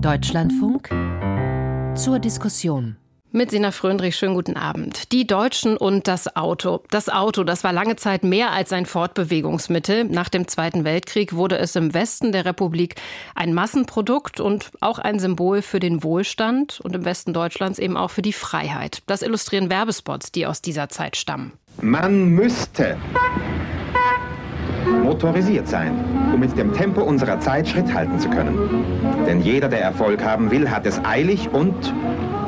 Deutschlandfunk zur Diskussion. Mit Sina Fröndrich, schönen guten Abend. Die Deutschen und das Auto. Das Auto, das war lange Zeit mehr als ein Fortbewegungsmittel. Nach dem Zweiten Weltkrieg wurde es im Westen der Republik ein Massenprodukt und auch ein Symbol für den Wohlstand und im Westen Deutschlands eben auch für die Freiheit. Das illustrieren Werbespots, die aus dieser Zeit stammen. Man müsste motorisiert sein, um mit dem Tempo unserer Zeit Schritt halten zu können. Denn jeder, der Erfolg haben will, hat es eilig und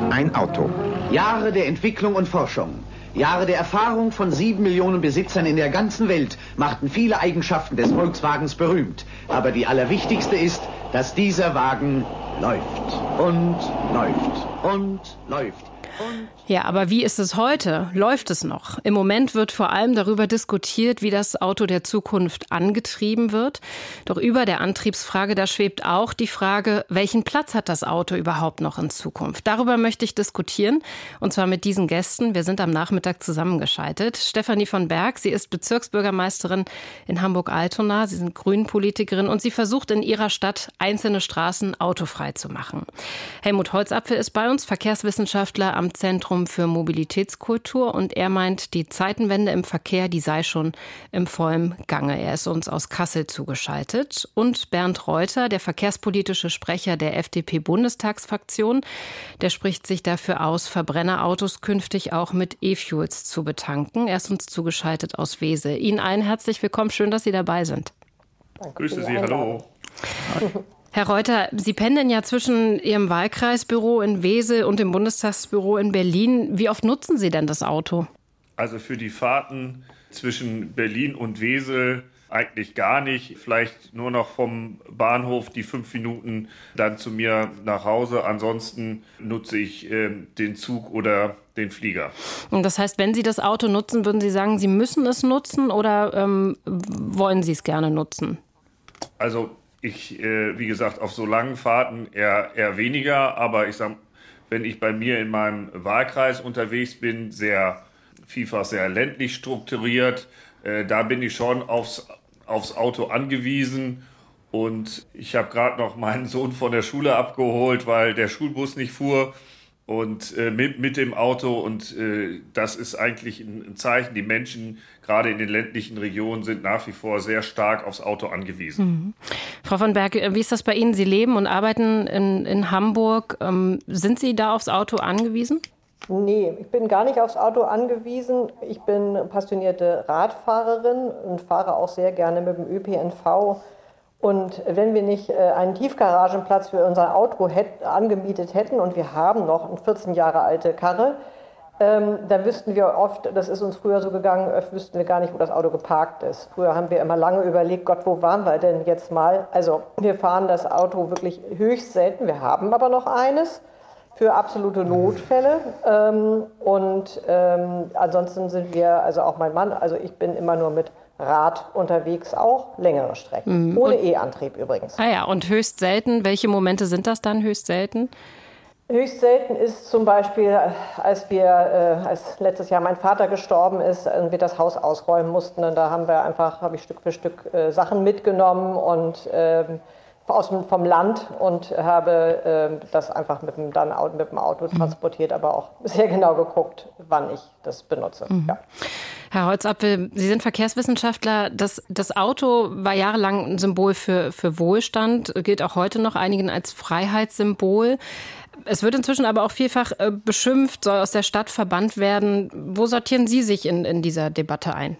ein Auto. Jahre der Entwicklung und Forschung, Jahre der Erfahrung von sieben Millionen Besitzern in der ganzen Welt machten viele Eigenschaften des Volkswagens berühmt. Aber die allerwichtigste ist, dass dieser Wagen läuft und läuft und läuft. Ja, aber wie ist es heute? Läuft es noch? Im Moment wird vor allem darüber diskutiert, wie das Auto der Zukunft angetrieben wird. Doch über der Antriebsfrage, da schwebt auch die Frage, welchen Platz hat das Auto überhaupt noch in Zukunft? Darüber möchte ich diskutieren. Und zwar mit diesen Gästen. Wir sind am Nachmittag zusammengeschaltet. Stefanie von Berg, sie ist Bezirksbürgermeisterin in Hamburg-Altona. Sie sind Grünenpolitikerin und sie versucht in ihrer Stadt einzelne Straßen autofrei zu machen. Helmut Holzapfel ist bei uns, Verkehrswissenschaftler am Zentrum für Mobilitätskultur und er meint, die Zeitenwende im Verkehr, die sei schon im vollen Gange. Er ist uns aus Kassel zugeschaltet. Und Bernd Reuter, der verkehrspolitische Sprecher der FDP-Bundestagsfraktion, der spricht sich dafür aus, Verbrennerautos künftig auch mit E-Fuels zu betanken. Er ist uns zugeschaltet aus Wesel. Ihnen allen herzlich willkommen. Schön, dass Sie dabei sind. Danke Grüße Sie, hallo. Herr Reuter, Sie pendeln ja zwischen Ihrem Wahlkreisbüro in Wesel und dem Bundestagsbüro in Berlin. Wie oft nutzen Sie denn das Auto? Also für die Fahrten zwischen Berlin und Wesel eigentlich gar nicht. Vielleicht nur noch vom Bahnhof die fünf Minuten dann zu mir nach Hause. Ansonsten nutze ich äh, den Zug oder den Flieger. Und das heißt, wenn Sie das Auto nutzen, würden Sie sagen, Sie müssen es nutzen oder ähm, wollen Sie es gerne nutzen? Also ich, äh, wie gesagt, auf so langen Fahrten eher, eher weniger, aber ich sag, wenn ich bei mir in meinem Wahlkreis unterwegs bin, sehr vielfach sehr ländlich strukturiert, äh, da bin ich schon aufs, aufs Auto angewiesen. Und ich habe gerade noch meinen Sohn von der Schule abgeholt, weil der Schulbus nicht fuhr und äh, mit, mit dem Auto. Und äh, das ist eigentlich ein, ein, Zeichen. Die Menschen, gerade in den ländlichen Regionen, sind nach wie vor sehr stark aufs Auto angewiesen. Mhm. Frau von Berg, wie ist das bei Ihnen? Sie leben und arbeiten in, in Hamburg. Ähm, sind Sie da aufs Auto angewiesen? Nee, ich bin gar nicht aufs Auto angewiesen. Ich bin passionierte Radfahrerin und fahre auch sehr gerne mit dem ÖPNV und wenn wir nicht äh, einen Tiefgaragenplatz für unser Auto hätt, angemietet hätten und wir haben noch eine 14 Jahre alte Karre, ähm, dann wüssten wir oft, das ist uns früher so gegangen, wüssten wir gar nicht, wo das Auto geparkt ist. Früher haben wir immer lange überlegt, Gott, wo waren wir denn jetzt mal? Also wir fahren das Auto wirklich höchst selten. Wir haben aber noch eines für absolute Notfälle. Ähm, und ähm, ansonsten sind wir, also auch mein Mann, also ich bin immer nur mit Rad unterwegs auch längere Strecken. Mhm. Ohne E-Antrieb übrigens. Ah ja, und höchst selten, welche Momente sind das dann höchst selten? Höchst selten ist zum Beispiel, als wir, äh, als letztes Jahr mein Vater gestorben ist und wir das Haus ausräumen mussten. Und da haben wir einfach, habe ich Stück für Stück äh, Sachen mitgenommen und ähm, aus dem, vom Land und habe äh, das einfach mit dem, dann mit dem Auto mhm. transportiert, aber auch sehr genau geguckt, wann ich das benutze. Mhm. Ja. Herr Holzapfel, Sie sind Verkehrswissenschaftler. Das, das Auto war jahrelang ein Symbol für, für Wohlstand, gilt auch heute noch einigen als Freiheitssymbol. Es wird inzwischen aber auch vielfach äh, beschimpft, soll aus der Stadt verbannt werden. Wo sortieren Sie sich in, in dieser Debatte ein?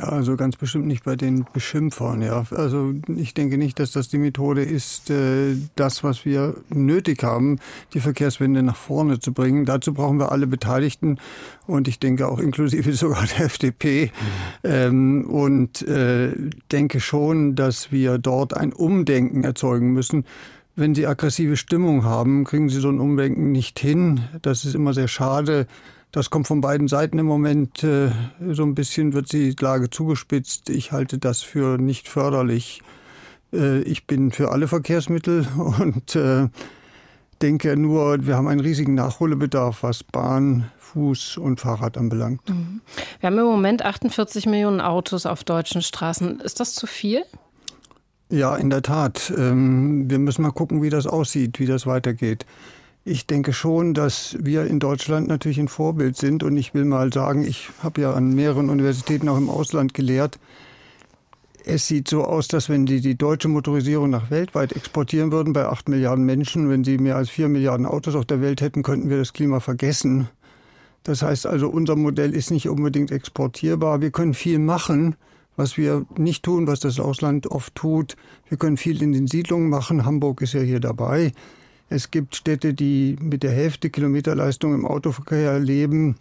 Ja, also ganz bestimmt nicht bei den Beschimpfern. Ja. Also ich denke nicht, dass das die Methode ist, äh, das, was wir nötig haben, die Verkehrswende nach vorne zu bringen. Dazu brauchen wir alle Beteiligten und ich denke auch inklusive sogar der FDP. Mhm. Ähm, und äh, denke schon, dass wir dort ein Umdenken erzeugen müssen. Wenn Sie aggressive Stimmung haben, kriegen Sie so ein Umdenken nicht hin. Das ist immer sehr schade. Das kommt von beiden Seiten im Moment. Äh, so ein bisschen wird die Lage zugespitzt. Ich halte das für nicht förderlich. Äh, ich bin für alle Verkehrsmittel und äh, denke nur, wir haben einen riesigen Nachholbedarf, was Bahn, Fuß und Fahrrad anbelangt. Mhm. Wir haben im Moment 48 Millionen Autos auf deutschen Straßen. Ist das zu viel? Ja, in der Tat. Ähm, wir müssen mal gucken, wie das aussieht, wie das weitergeht. Ich denke schon, dass wir in Deutschland natürlich ein Vorbild sind. Und ich will mal sagen, ich habe ja an mehreren Universitäten auch im Ausland gelehrt. Es sieht so aus, dass wenn die die deutsche Motorisierung nach weltweit exportieren würden, bei acht Milliarden Menschen, wenn sie mehr als vier Milliarden Autos auf der Welt hätten, könnten wir das Klima vergessen. Das heißt also, unser Modell ist nicht unbedingt exportierbar. Wir können viel machen, was wir nicht tun, was das Ausland oft tut. Wir können viel in den Siedlungen machen. Hamburg ist ja hier dabei. Es gibt Städte, die mit der Hälfte Kilometerleistung im Autoverkehr leben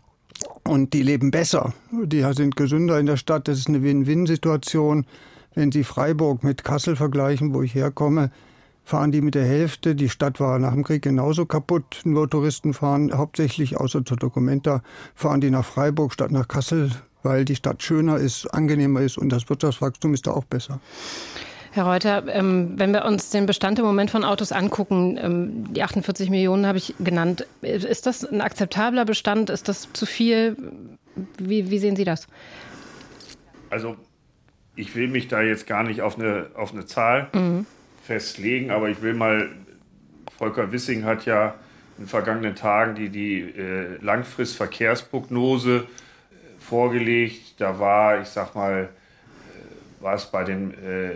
und die leben besser. Die sind gesünder in der Stadt. Das ist eine Win-Win-Situation. Wenn Sie Freiburg mit Kassel vergleichen, wo ich herkomme, fahren die mit der Hälfte. Die Stadt war nach dem Krieg genauso kaputt. Nur Touristen fahren hauptsächlich, außer zur Dokumenta, fahren die nach Freiburg statt nach Kassel, weil die Stadt schöner ist, angenehmer ist und das Wirtschaftswachstum ist da auch besser. Herr Reuter, ähm, wenn wir uns den Bestand im Moment von Autos angucken, ähm, die 48 Millionen habe ich genannt, ist das ein akzeptabler Bestand? Ist das zu viel? Wie, wie sehen Sie das? Also ich will mich da jetzt gar nicht auf eine, auf eine Zahl mhm festlegen, aber ich will mal, Volker Wissing hat ja in den vergangenen Tagen die, die äh, Langfristverkehrsprognose äh, vorgelegt. Da war, ich sag mal, äh, es bei den äh,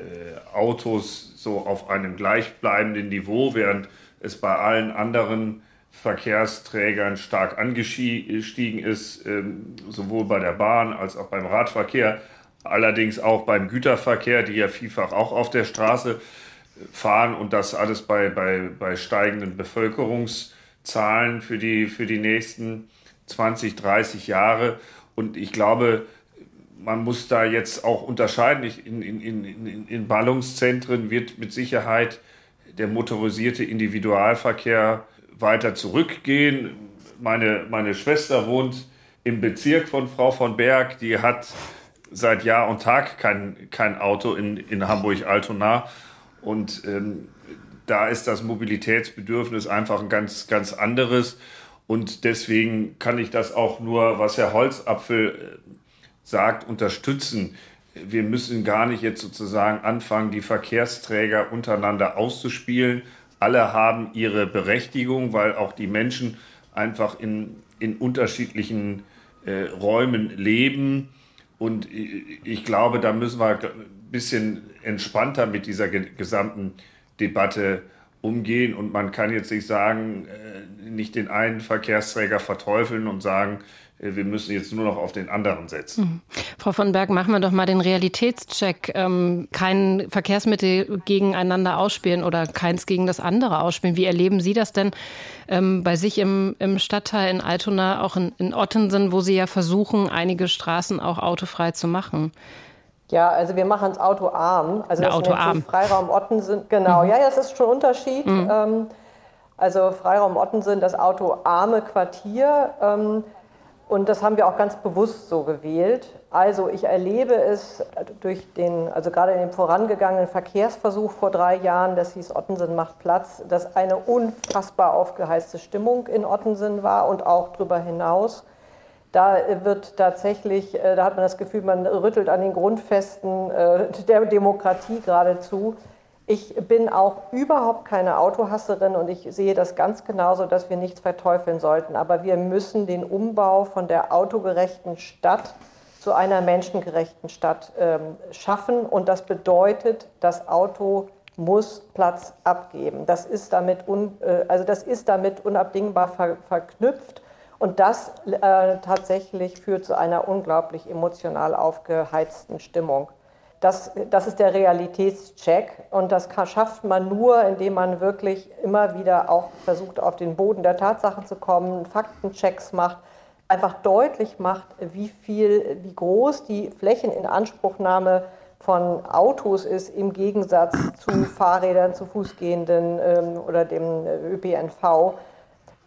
Autos so auf einem gleichbleibenden Niveau, während es bei allen anderen Verkehrsträgern stark angestiegen ist, ähm, sowohl bei der Bahn als auch beim Radverkehr, allerdings auch beim Güterverkehr, die ja vielfach auch auf der Straße fahren und das alles bei, bei, bei steigenden Bevölkerungszahlen für die, für die nächsten 20, 30 Jahre. Und ich glaube, man muss da jetzt auch unterscheiden. In, in, in, in Ballungszentren wird mit Sicherheit der motorisierte Individualverkehr weiter zurückgehen. Meine, meine Schwester wohnt im Bezirk von Frau von Berg, die hat seit Jahr und Tag kein, kein Auto in, in Hamburg-Altona. Und ähm, da ist das Mobilitätsbedürfnis einfach ein ganz, ganz anderes. Und deswegen kann ich das auch nur, was Herr Holzapfel äh, sagt, unterstützen. Wir müssen gar nicht jetzt sozusagen anfangen, die Verkehrsträger untereinander auszuspielen. Alle haben ihre Berechtigung, weil auch die Menschen einfach in, in unterschiedlichen äh, Räumen leben. Und ich glaube, da müssen wir bisschen entspannter mit dieser gesamten Debatte umgehen. Und man kann jetzt nicht sagen, äh, nicht den einen Verkehrsträger verteufeln und sagen, wir müssen jetzt nur noch auf den anderen setzen. Mhm. Frau von Berg, machen wir doch mal den Realitätscheck. Ähm, kein Verkehrsmittel gegeneinander ausspielen oder keins gegen das andere ausspielen. Wie erleben Sie das denn ähm, bei sich im, im Stadtteil in Altona, auch in, in Ottensen, wo Sie ja versuchen, einige Straßen auch autofrei zu machen? Ja, also wir machen es autoarm. Also das autoarm. Freiraum Ottensen. Genau, mhm. ja, das ist schon ein Unterschied. Mhm. Ähm, also Freiraum Ottensen, das autoarme Quartier. Ähm, und das haben wir auch ganz bewusst so gewählt. Also ich erlebe es durch den, also gerade in dem vorangegangenen Verkehrsversuch vor drei Jahren, das hieß Ottensen macht Platz, dass eine unfassbar aufgeheizte Stimmung in Ottensen war und auch darüber hinaus. Da wird tatsächlich, äh, da hat man das Gefühl, man rüttelt an den Grundfesten äh, der Demokratie geradezu. Ich bin auch überhaupt keine Autohasserin und ich sehe das ganz genauso, dass wir nichts verteufeln sollten. Aber wir müssen den Umbau von der autogerechten Stadt zu einer menschengerechten Stadt ähm, schaffen. Und das bedeutet, das Auto muss Platz abgeben. Das ist damit, un, äh, also das ist damit unabdingbar ver, verknüpft. Und das äh, tatsächlich führt zu einer unglaublich emotional aufgeheizten Stimmung. Das, das ist der Realitätscheck und das kann, schafft man nur, indem man wirklich immer wieder auch versucht, auf den Boden der Tatsachen zu kommen, Faktenchecks macht, einfach deutlich macht, wie viel, wie groß die Flächeninanspruchnahme von Autos ist im Gegensatz zu Fahrrädern, zu Fußgehenden ähm, oder dem ÖPNV.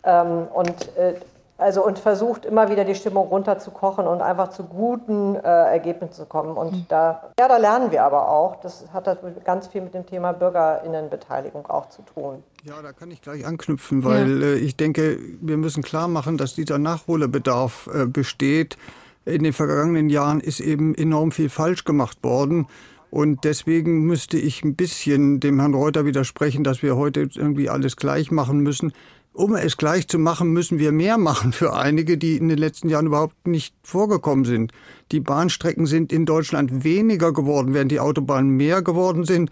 Ähm, und äh, also und versucht immer wieder die Stimmung runterzukochen und einfach zu guten äh, Ergebnissen zu kommen. Und mhm. da, ja, da lernen wir aber auch. Das hat das ganz viel mit dem Thema Bürgerinnenbeteiligung auch zu tun. Ja, da kann ich gleich anknüpfen, weil ja. äh, ich denke, wir müssen klar machen, dass dieser Nachholbedarf äh, besteht. In den vergangenen Jahren ist eben enorm viel falsch gemacht worden. Und deswegen müsste ich ein bisschen dem Herrn Reuter widersprechen, dass wir heute irgendwie alles gleich machen müssen. Um es gleich zu machen, müssen wir mehr machen für einige, die in den letzten Jahren überhaupt nicht vorgekommen sind. Die Bahnstrecken sind in Deutschland weniger geworden, während die Autobahnen mehr geworden sind.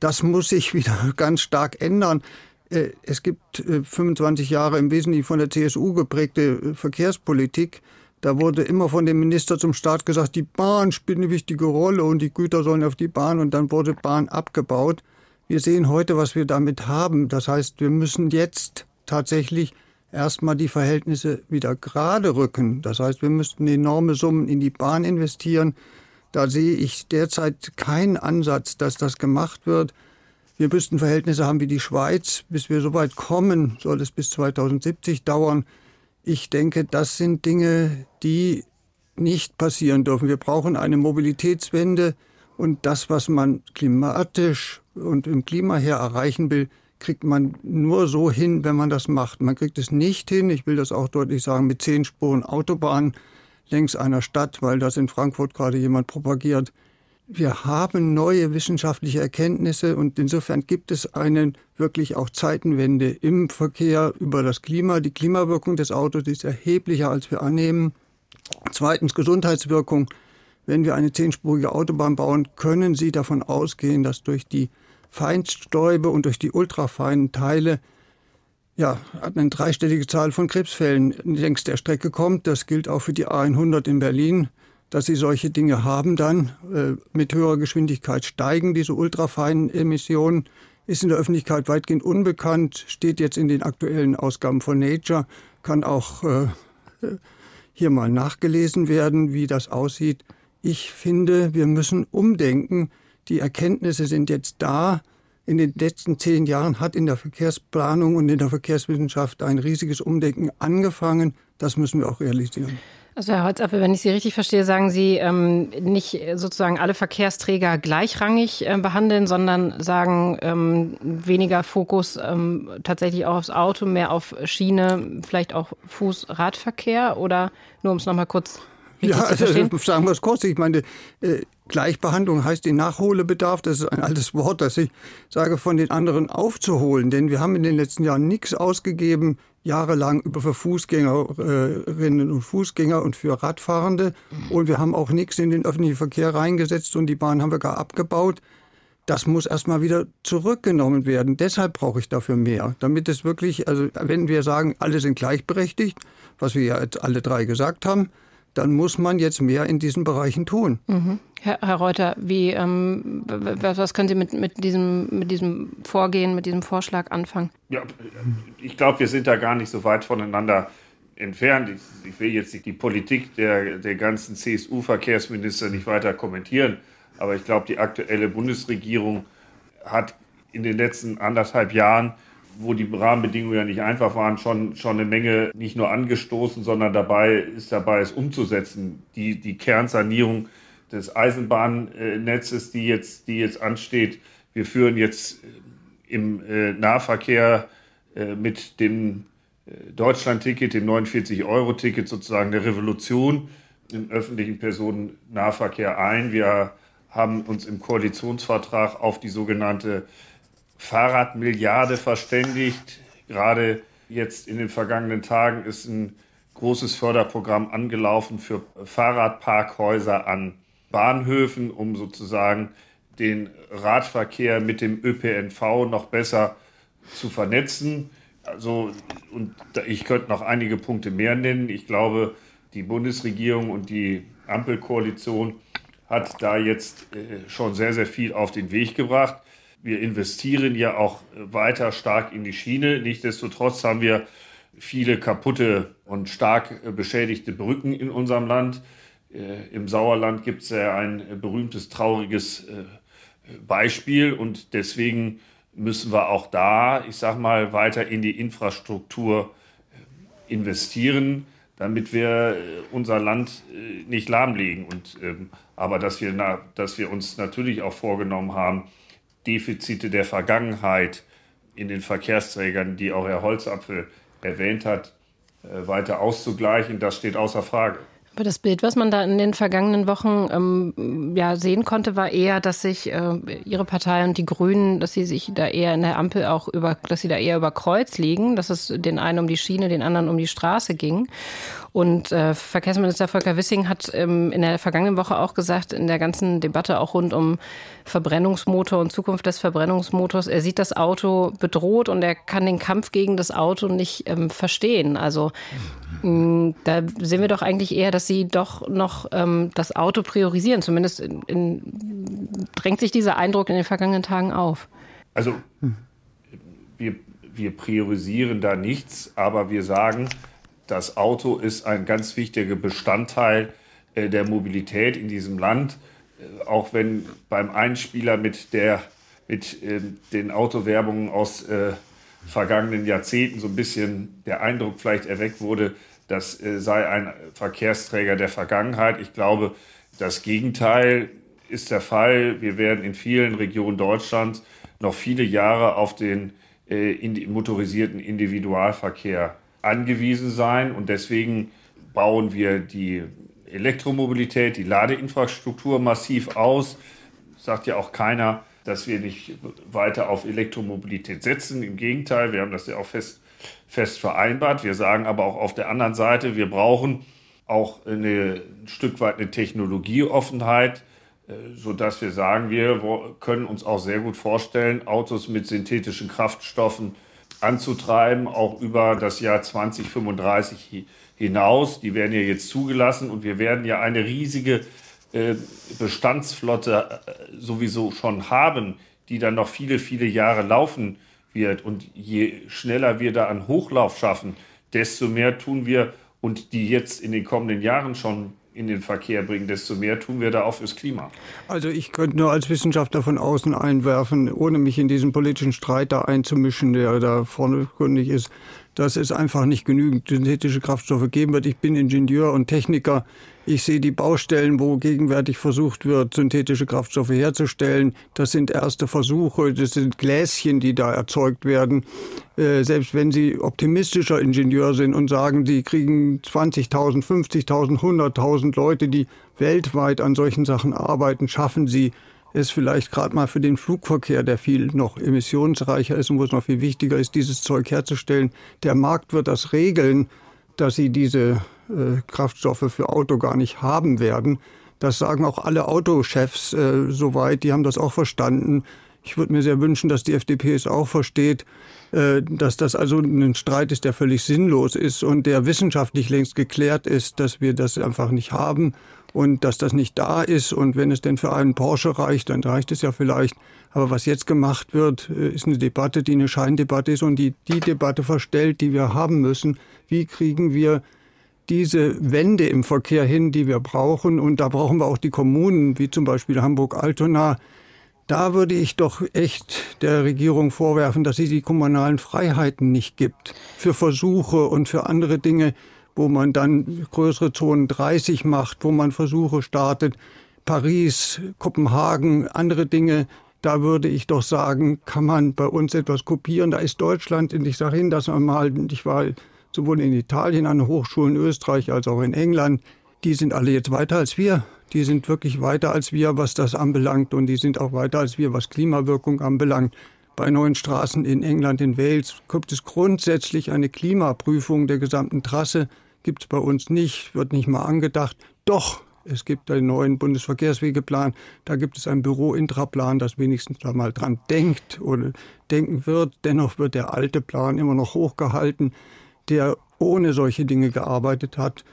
Das muss sich wieder ganz stark ändern. Äh, es gibt 25 äh, Jahre im Wesentlichen von der CSU geprägte äh, Verkehrspolitik. Da wurde immer von dem Minister zum Staat gesagt, die Bahn spielt eine wichtige Rolle und die Güter sollen auf die Bahn und dann wurde Bahn abgebaut. Wir sehen heute, was wir damit haben. Das heißt, wir müssen jetzt tatsächlich erstmal die Verhältnisse wieder gerade rücken. Das heißt, wir müssten enorme Summen in die Bahn investieren. Da sehe ich derzeit keinen Ansatz, dass das gemacht wird. Wir müssten Verhältnisse haben wie die Schweiz. Bis wir so weit kommen, soll es bis 2070 dauern. Ich denke, das sind Dinge, die nicht passieren dürfen. Wir brauchen eine Mobilitätswende und das, was man klimatisch und im Klima her erreichen will, kriegt man nur so hin, wenn man das macht. Man kriegt es nicht hin, ich will das auch deutlich sagen, mit zehn Spuren Autobahn längs einer Stadt, weil das in Frankfurt gerade jemand propagiert. Wir haben neue wissenschaftliche Erkenntnisse und insofern gibt es eine wirklich auch Zeitenwende im Verkehr über das Klima. Die Klimawirkung des Autos ist erheblicher, als wir annehmen. Zweitens Gesundheitswirkung. Wenn wir eine zehnspurige Autobahn bauen, können Sie davon ausgehen, dass durch die Feinstäube und durch die ultrafeinen Teile ja, eine dreistellige Zahl von Krebsfällen längs der Strecke kommt. Das gilt auch für die A100 in Berlin, dass sie solche Dinge haben dann. Äh, mit höherer Geschwindigkeit steigen diese ultrafeinen Emissionen. Ist in der Öffentlichkeit weitgehend unbekannt, steht jetzt in den aktuellen Ausgaben von Nature, kann auch äh, hier mal nachgelesen werden, wie das aussieht. Ich finde, wir müssen umdenken. Die Erkenntnisse sind jetzt da. In den letzten zehn Jahren hat in der Verkehrsplanung und in der Verkehrswissenschaft ein riesiges Umdenken angefangen. Das müssen wir auch realisieren. Also Herr Holzapfel, wenn ich Sie richtig verstehe, sagen Sie ähm, nicht sozusagen alle Verkehrsträger gleichrangig äh, behandeln, sondern sagen ähm, weniger Fokus ähm, tatsächlich auch aufs Auto, mehr auf Schiene, vielleicht auch Fuß-Radverkehr oder nur um es nochmal kurz ja, also, sagen wir es kurz. Ich meine, äh, Gleichbehandlung heißt den Nachholbedarf. Das ist ein altes Wort, das ich sage, von den anderen aufzuholen. Denn wir haben in den letzten Jahren nichts ausgegeben, jahrelang über für Fußgängerinnen und Fußgänger und für Radfahrende. Und wir haben auch nichts in den öffentlichen Verkehr reingesetzt und die Bahn haben wir gar abgebaut. Das muss erstmal wieder zurückgenommen werden. Deshalb brauche ich dafür mehr. Damit es wirklich, also wenn wir sagen, alle sind gleichberechtigt, was wir ja jetzt alle drei gesagt haben, dann muss man jetzt mehr in diesen Bereichen tun. Mhm. Herr, Herr, Reuter, wie, ähm, was können Sie mit, mit, diesem, mit diesem Vorgehen, mit diesem Vorschlag anfangen? Ja, ich glaube, wir sind da gar nicht so weit voneinander entfernt. Ich, ich will jetzt nicht die Politik der, der ganzen CSU-Verkehrsminister nicht weiter kommentieren, aber ich glaube, die aktuelle Bundesregierung hat in den letzten anderthalb Jahren wo die Rahmenbedingungen ja nicht einfach waren, schon, schon eine Menge nicht nur angestoßen, sondern dabei ist dabei, es umzusetzen. Die, die Kernsanierung des Eisenbahnnetzes, die jetzt, die jetzt ansteht. Wir führen jetzt im äh, Nahverkehr äh, mit dem äh, Deutschland-Ticket, dem 49-Euro-Ticket sozusagen eine Revolution im öffentlichen Personennahverkehr ein. Wir haben uns im Koalitionsvertrag auf die sogenannte Fahrradmilliarde verständigt. Gerade jetzt in den vergangenen Tagen ist ein großes Förderprogramm angelaufen für Fahrradparkhäuser an Bahnhöfen, um sozusagen den Radverkehr mit dem ÖPNV noch besser zu vernetzen. Also, und ich könnte noch einige Punkte mehr nennen. Ich glaube, die Bundesregierung und die Ampelkoalition hat da jetzt äh, schon sehr, sehr viel auf den Weg gebracht wir investieren ja auch weiter stark in die Schiene. Nichtsdestotrotz haben wir viele kaputte und stark beschädigte Brücken in unserem Land. Äh, Im Sauerland gibt es ja ein berühmtes, trauriges äh, Beispiel und deswegen müssen wir auch da, ich sag mal, weiter in die Infrastruktur äh, investieren, damit wir unser Land nicht lahmlegen. Und, ähm, aber dass wir, dass wir uns natürlich auch vorgenommen haben, Defizite der Vergangenheit in den Verkehrsträgern, die auch Herr Holzapfel erwähnt hat, äh, weiter auszugleichen, das steht außer Frage. Aber das Bild, was man da in den vergangenen Wochen ähm, ja sehen konnte, war eher, dass sich äh, Ihre Partei und die Grünen, dass sie sich da eher in der Ampel auch über, dass sie da eher über Kreuz liegen, dass es den einen um die Schiene, den anderen um die Straße ging. Und äh, Verkehrsminister Volker Wissing hat ähm, in der vergangenen Woche auch gesagt, in der ganzen Debatte auch rund um Verbrennungsmotor und Zukunft des Verbrennungsmotors, er sieht das Auto bedroht und er kann den Kampf gegen das Auto nicht ähm, verstehen. Also mh, mm, da sehen wir doch eigentlich eher, dass sie doch noch ähm, das Auto priorisieren. Zumindest in, in, drängt sich dieser Eindruck in den vergangenen Tagen auf. Also wir, wir priorisieren da nichts, aber wir sagen, das Auto ist ein ganz wichtiger Bestandteil äh, der Mobilität in diesem Land. Äh, auch wenn beim Einspieler mit, der, mit äh, den Autowerbungen aus äh, vergangenen Jahrzehnten so ein bisschen der Eindruck vielleicht erweckt wurde, das sei ein Verkehrsträger der Vergangenheit. Ich glaube, das Gegenteil ist der Fall. Wir werden in vielen Regionen Deutschlands noch viele Jahre auf den äh, motorisierten Individualverkehr angewiesen sein. Und deswegen bauen wir die Elektromobilität, die Ladeinfrastruktur massiv aus. Sagt ja auch keiner, dass wir nicht weiter auf Elektromobilität setzen. Im Gegenteil, wir haben das ja auch fest, fest vereinbart. Wir sagen aber auch auf der anderen Seite, wir brauchen auch eine, ein Stück weit eine Technologieoffenheit, äh, sodass wir sagen, wir können uns auch sehr gut vorstellen, Autos mit synthetischen Kraftstoffen anzutreiben, auch über das Jahr 2035 hinaus. Die werden ja jetzt zugelassen und wir werden ja eine riesige äh, Bestandsflotte äh, sowieso schon haben, die dann noch viele, viele Jahre laufen wird. Und je schneller wir da an Hochlauf schaffen, desto mehr tun wir und die jetzt in den kommenden Jahren schon in den Verkehr bringen, desto mehr tun wir da auch fürs Klima. Also ich könnte nur als Wissenschaftler von außen einwerfen, ohne mich in diesen politischen Streit da einzumischen, der da vordergründig ist, dass es einfach nicht genügend synthetische Kraftstoffe geben wird. Ich bin Ingenieur und Techniker. Ich sehe die Baustellen, wo gegenwärtig versucht wird, synthetische Kraftstoffe herzustellen. Das sind erste Versuche, das sind Gläschen, die da erzeugt werden. Äh, selbst wenn Sie optimistischer Ingenieur sind und sagen, Sie kriegen 20.000, 50.000, 100.000 Leute, die weltweit an solchen Sachen arbeiten, schaffen Sie es vielleicht gerade mal für den Flugverkehr, der viel noch emissionsreicher ist und wo es noch viel wichtiger ist, dieses Zeug herzustellen. Der Markt wird das regeln, dass sie diese Kraftstoffe für Auto gar nicht haben werden. Das sagen auch alle Autochefs äh, soweit, die haben das auch verstanden. Ich würde mir sehr wünschen, dass die FDP es auch versteht, äh, dass das also ein Streit ist, der völlig sinnlos ist und der wissenschaftlich längst geklärt ist, dass wir das einfach nicht haben und dass das nicht da ist. Und wenn es denn für einen Porsche reicht, dann reicht es ja vielleicht. Aber was jetzt gemacht wird, äh, ist eine Debatte, die eine Scheindebatte ist und die die Debatte verstellt, die wir haben müssen. Wie kriegen wir diese Wende im Verkehr hin, die wir brauchen? Und da brauchen wir auch die Kommunen, wie zum Beispiel Hamburg-Altona. Da würde ich doch echt der Regierung vorwerfen, dass sie die kommunalen Freiheiten nicht gibt für Versuche und für andere Dinge wo man dann größere Zonen 30 macht, wo man Versuche startet. Paris, Kopenhagen, andere Dinge. Da würde ich doch sagen, kann man bei uns etwas kopieren. Da ist Deutschland, und ich sage Ihnen das einmal, ich war sowohl in Italien an Hochschulen, Österreich als auch in England, die sind alle jetzt weiter als wir. Die sind wirklich weiter als wir, was das anbelangt. Und die sind auch weiter als wir, was Klimawirkung anbelangt. Bei neuen Straßen in England, in Wales gibt es grundsätzlich eine Klimaprüfung der gesamten Trasse gibt es bei uns nicht, wird nicht mal angedacht. Doch, es gibt einen neuen Bundesverkehrswegeplan. Da gibt es einen Büro-Intraplan, das wenigstens da mal dran denkt oder denken wird. Dennoch wird der alte Plan immer noch hochgehalten, der ohne solche Dinge gearbeitet hat.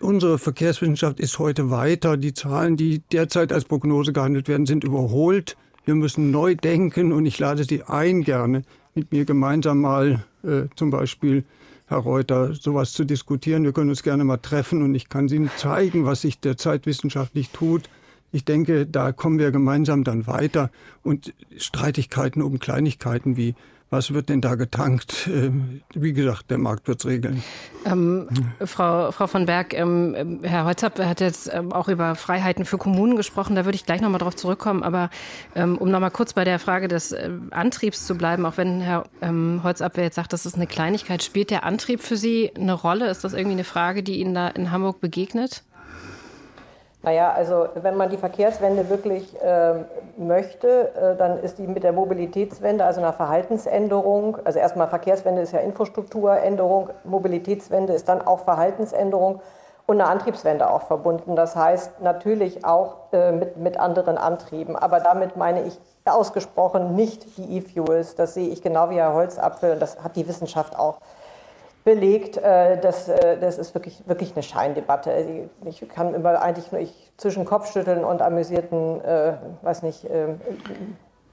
Unsere Verkehrswissenschaft ist heute weiter. Die Zahlen, die derzeit als Prognose gehandelt werden, sind überholt. Wir müssen neu denken und ich lade Sie ein, gerne mit mir gemeinsam mal äh, zum Beispiel Herr Reuter, sowas zu diskutieren. Wir können uns gerne mal treffen und ich kann Ihnen zeigen, was sich derzeit wissenschaftlich tut. Ich denke, da kommen wir gemeinsam dann weiter und Streitigkeiten um Kleinigkeiten wie was wird denn da getankt? Ähm, wie gesagt, der Markt wird es regeln. Ähm, Frau, Frau von Berg, ähm, Herr Holzapp hat jetzt ähm, auch über Freiheiten für Kommunen gesprochen. Da würde ich gleich nochmal drauf zurückkommen. Aber ähm, um nochmal kurz bei der Frage des äh, Antriebs zu bleiben, auch wenn Herr ähm, Holzapp jetzt sagt, das ist eine Kleinigkeit, spielt der Antrieb für Sie eine Rolle? Ist das irgendwie eine Frage, die Ihnen da in Hamburg begegnet? Naja, also wenn man die Verkehrswende wirklich äh, möchte, äh, dann ist die mit der Mobilitätswende, also einer Verhaltensänderung, also erstmal Verkehrswende ist ja Infrastrukturänderung, Mobilitätswende ist dann auch Verhaltensänderung und eine Antriebswende auch verbunden. Das heißt natürlich auch äh, mit, mit anderen Antrieben. Aber damit meine ich ausgesprochen nicht die E-Fuels. Das sehe ich genau wie Herr Holzapfel und das hat die Wissenschaft auch belegt. Äh, das, äh, das ist wirklich, wirklich eine Scheindebatte. Ich kann immer eigentlich nur ich, zwischen Kopfschütteln und amüsierten, äh, weiß nicht, äh,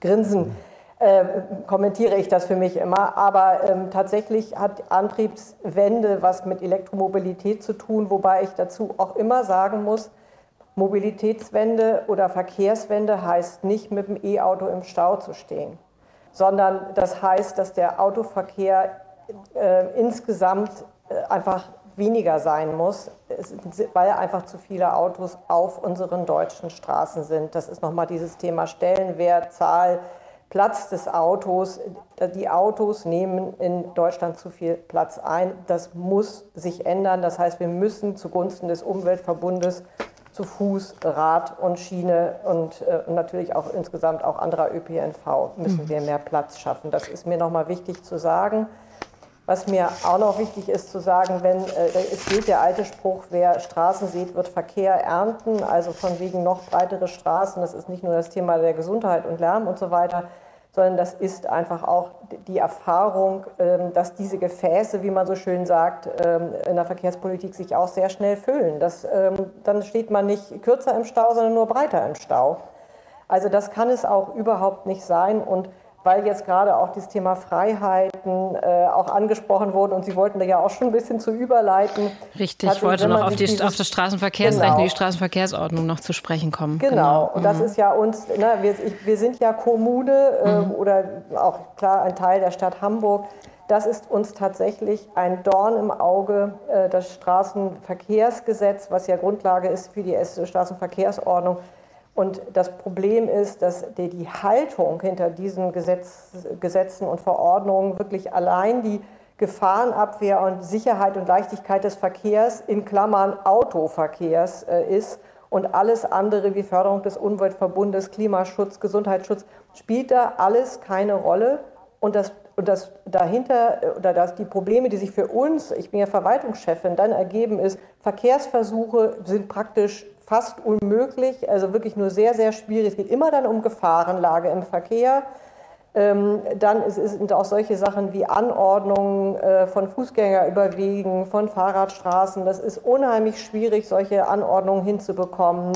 Grinsen äh, kommentiere ich das für mich immer. Aber ähm, tatsächlich hat Antriebswende was mit Elektromobilität zu tun, wobei ich dazu auch immer sagen muss, Mobilitätswende oder Verkehrswende heißt nicht mit dem E-Auto im Stau zu stehen, sondern das heißt, dass der Autoverkehr äh, insgesamt äh, einfach weniger sein muss, weil einfach zu viele Autos auf unseren deutschen Straßen sind. Das ist nochmal dieses Thema Stellenwert, Zahl, Platz des Autos. Die Autos nehmen in Deutschland zu viel Platz ein. Das muss sich ändern. Das heißt, wir müssen zugunsten des Umweltverbundes zu Fuß, Rad und Schiene und, äh, natürlich auch insgesamt auch anderer ÖPNV müssen wir mehr Platz schaffen. Das ist mir nochmal wichtig zu sagen. Was mir auch noch wichtig ist zu sagen, wenn äh, es gilt der alte Spruch, wer Straßen sieht, wird Verkehr ernten, also von wegen noch breitere Straßen. Das ist nicht nur das Thema der Gesundheit und Lärm und so weiter, sondern das ist einfach auch die Erfahrung, ähm, dass diese Gefäße, wie man so schön sagt, ähm, in der Verkehrspolitik sich auch sehr schnell füllen. Das, ähm, dann steht man nicht kürzer im Stau, sondern nur breiter im Stau. Also das kann es auch überhaupt nicht sein und weil jetzt gerade auch das Thema Freiheiten äh, auch angesprochen wurde und Sie wollten da ja auch schon ein bisschen zu überleiten. Richtig, ich wollte noch auf, die, dieses, auf das Straßenverkehrsrecht genau. die Straßenverkehrsordnung noch zu sprechen kommen. Genau, genau. und das mhm. ist ja uns, ne, wir, ich, wir sind ja Kommune äh, mhm. oder auch klar ein Teil der Stadt Hamburg. Das ist uns tatsächlich ein Dorn im Auge, äh, das Straßenverkehrsgesetz, was ja Grundlage ist für die Straßenverkehrsordnung und das Problem ist, dass die Haltung hinter diesen Gesetz, Gesetzen und Verordnungen wirklich allein die Gefahrenabwehr und Sicherheit und Leichtigkeit des Verkehrs in Klammern Autoverkehrs äh, ist und alles andere wie Förderung des Umweltverbundes, Klimaschutz, Gesundheitsschutz spielt da alles keine Rolle. Und das, und das dahinter, äh, oder das, die Probleme, die sich für uns, ich bin ja Verwaltungschefin, dann ergeben, ist, Verkehrsversuche sind praktisch fast unmöglich, also wirklich nur sehr, sehr schwierig. Es geht immer dann um Gefahrenlage im Verkehr. Ähm, dann sind auch solche Sachen wie Anordnungen äh, von Fußgängerüberwegen, von Fahrradstraßen. Das ist unheimlich schwierig, solche Anordnungen hinzubekommen.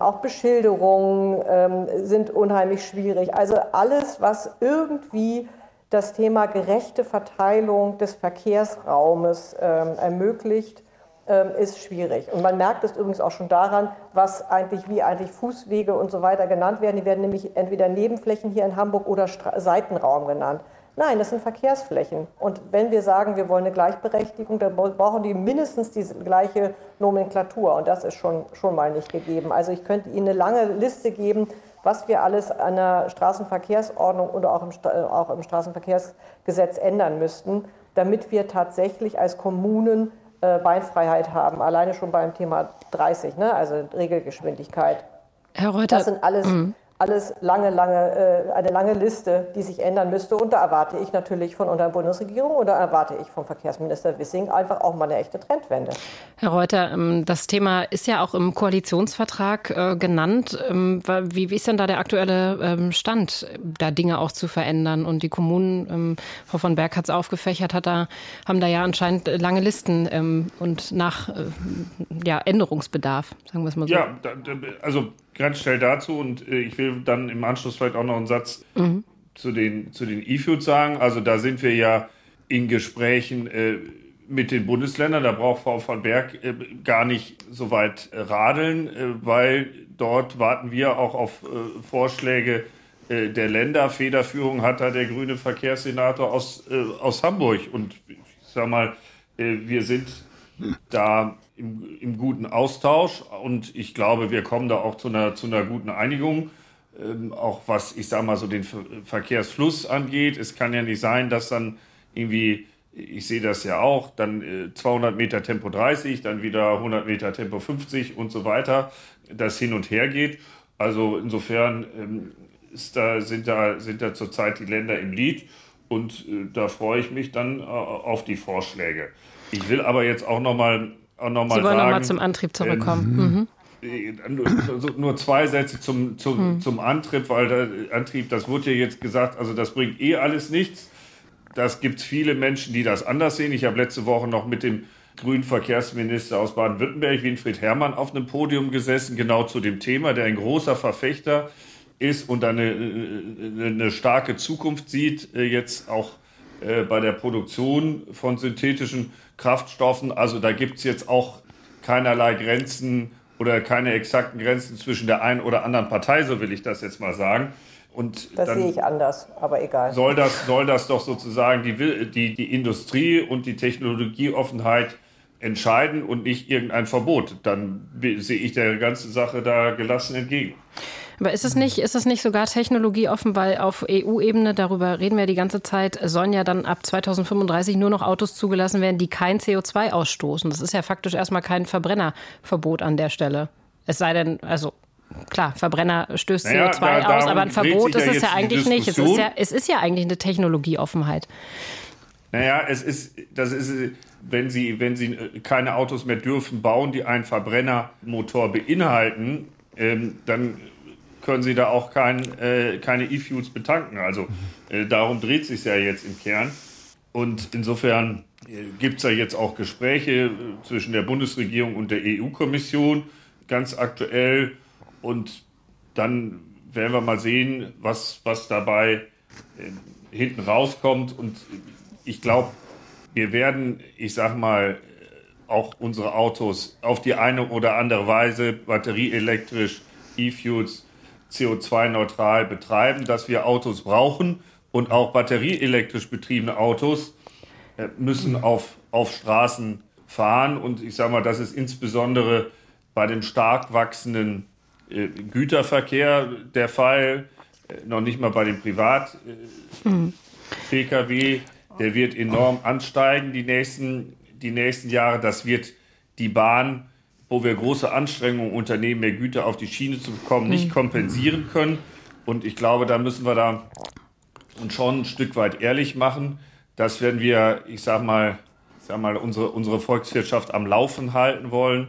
Auch Beschilderungen ähm, sind unheimlich schwierig. Also alles, was irgendwie das Thema gerechte Verteilung des Verkehrsraumes ähm, ermöglicht, ist schwierig. Und man merkt es übrigens auch schon daran, was eigentlich, wie eigentlich Fußwege und so weiter genannt werden. Die werden nämlich entweder Nebenflächen hier in Hamburg oder Stra Seitenraum genannt. Nein, das sind Verkehrsflächen. Und wenn wir sagen, wir wollen eine Gleichberechtigung, dann brauchen die mindestens die gleiche Nomenklatur. Und das ist schon, schon mal nicht gegeben. Also ich könnte Ihnen eine lange Liste geben, was wir alles an der Straßenverkehrsordnung oder auch im, auch im Straßenverkehrsgesetz ändern müssten, damit wir tatsächlich als Kommunen äh, Beinfreiheit haben, alleine schon beim Thema 30, ne? also Regelgeschwindigkeit. Herr Reuter, das sind alles mm alles lange, lange, äh, eine lange Liste, die sich ändern müsste. Und da erwarte ich natürlich von unserer Bundesregierung oder erwarte ich vom Verkehrsminister Wissing einfach auch mal eine echte Trendwende. Herr Reuter, ähm, das Thema ist ja auch im Koalitionsvertrag äh, genannt. Ähm, wie ist denn da der aktuelle ähm, Stand, da Dinge auch zu verändern? Und die Kommunen, Frau von Berg hat es aufgefächert, hat da, haben da ja anscheinend lange Listen und nach äh, ja, Änderungsbedarf, sagen wir es mal so. Ja, also ganz schnell dazu und äh, ich will dann im Anschluss vielleicht auch noch einen Satz mhm. zu den, zu den E-Foods sagen. Also da sind wir ja in Gesprächen äh, mit den Bundesländern. Da braucht Frau von Berg äh, gar nicht so weit äh, radeln, äh, weil dort warten wir auch auf äh, Vorschläge der Länder. Federführung hat da der grüne Verkehrssenator aus, aus Hamburg. Und ich sag mal, wir sind da im, im, guten Austausch und ich glaube, wir kommen da auch zu einer, zu einer guten Einigung. Ähm, auch was, ich sage mal, so den Verkehrsfluss angeht. Es kann ja nicht sein, dass dann irgendwie ich sehe das ja auch, dann äh, 200 Meter Tempo 30, dann wieder 100 Meter Tempo 50 und so weiter, das hin und her geht. Also insofern ähm, ist da, sind, da, sind da zurzeit die Länder im Lied und äh, da freue ich mich dann äh, auf die Vorschläge. Ich will aber jetzt auch nochmal auch noch mal Sie wollen nochmal zum Antrieb zurückkommen. Ähm, mhm. nur, nur, zwei Sätze zum, zum, mhm. zum Antrieb, weil der Antrieb, das wurde ja jetzt gesagt, also das bringt eh alles nichts. Das gibt es viele Menschen, die das anders sehen. Ich habe letzte Woche noch mit dem grünen Verkehrsminister aus Baden-Württemberg, Winfried Herrmann, auf einem Podium gesessen, genau zu dem Thema, der ein großer Verfechter ist und eine, eine starke Zukunft sieht, äh, jetzt auch äh, bei der Produktion von synthetischen Kraftstoffen. Also da gibt es jetzt auch keinerlei Grenzen oder keine exakten Grenzen zwischen der einen oder anderen Partei, so will ich das jetzt mal sagen. Und das sehe ich anders, aber egal. Soll das, soll das doch sozusagen die, die, die Industrie und die Technologieoffenheit entscheiden und nicht irgendein Verbot. Dann sehe ich der ganzen Sache da gelassen entgegen. Aber ist es nicht, ist es nicht sogar technologieoffen, weil auf EU-Ebene, darüber reden wir die ganze Zeit, sollen ja dann ab 2035 nur noch Autos zugelassen werden, die kein CO2 ausstoßen. Das ist ja faktisch erstmal kein Verbrennerverbot an der Stelle. Es sei denn, also klar, Verbrenner stößt naja, CO2 da, aus, aber ein Verbot ist es ja eigentlich nicht. Es ist ja, es ist ja eigentlich eine Technologieoffenheit. Naja, es ist, das ist, wenn Sie, wenn Sie keine Autos mehr dürfen bauen, die einen Verbrennermotor beinhalten, ähm, dann können Sie da auch kein, äh, keine E-Fuels betanken. Also äh, darum dreht sich ja jetzt im Kern. Und insofern äh, gibt es ja jetzt auch Gespräche äh, zwischen der Bundesregierung und der EU-Kommission, ganz aktuell. Und dann werden wir mal sehen, was, was dabei äh, hinten rauskommt. Und ich glaube, wir werden, ich sag mal, auch unsere Autos auf die eine oder andere Weise batterieelektrisch, E-Fuels CO2-neutral betreiben, dass wir Autos brauchen und auch batterieelektrisch betriebene Autos äh, müssen auf, auf Straßen fahren. Und ich sage mal, das ist insbesondere bei dem stark wachsenden äh, Güterverkehr der Fall, äh, noch nicht mal bei dem Privat-Pkw. Der wird enorm ansteigen die nächsten, die nächsten Jahre. Das wird die Bahn wo wir große Anstrengungen unternehmen, mehr Güter auf die Schiene zu bekommen, nicht hm. kompensieren können. Und ich glaube, da müssen wir da uns schon ein Stück weit ehrlich machen, dass wenn wir, ich sag mal, ich sag mal unsere, unsere Volkswirtschaft am Laufen halten wollen,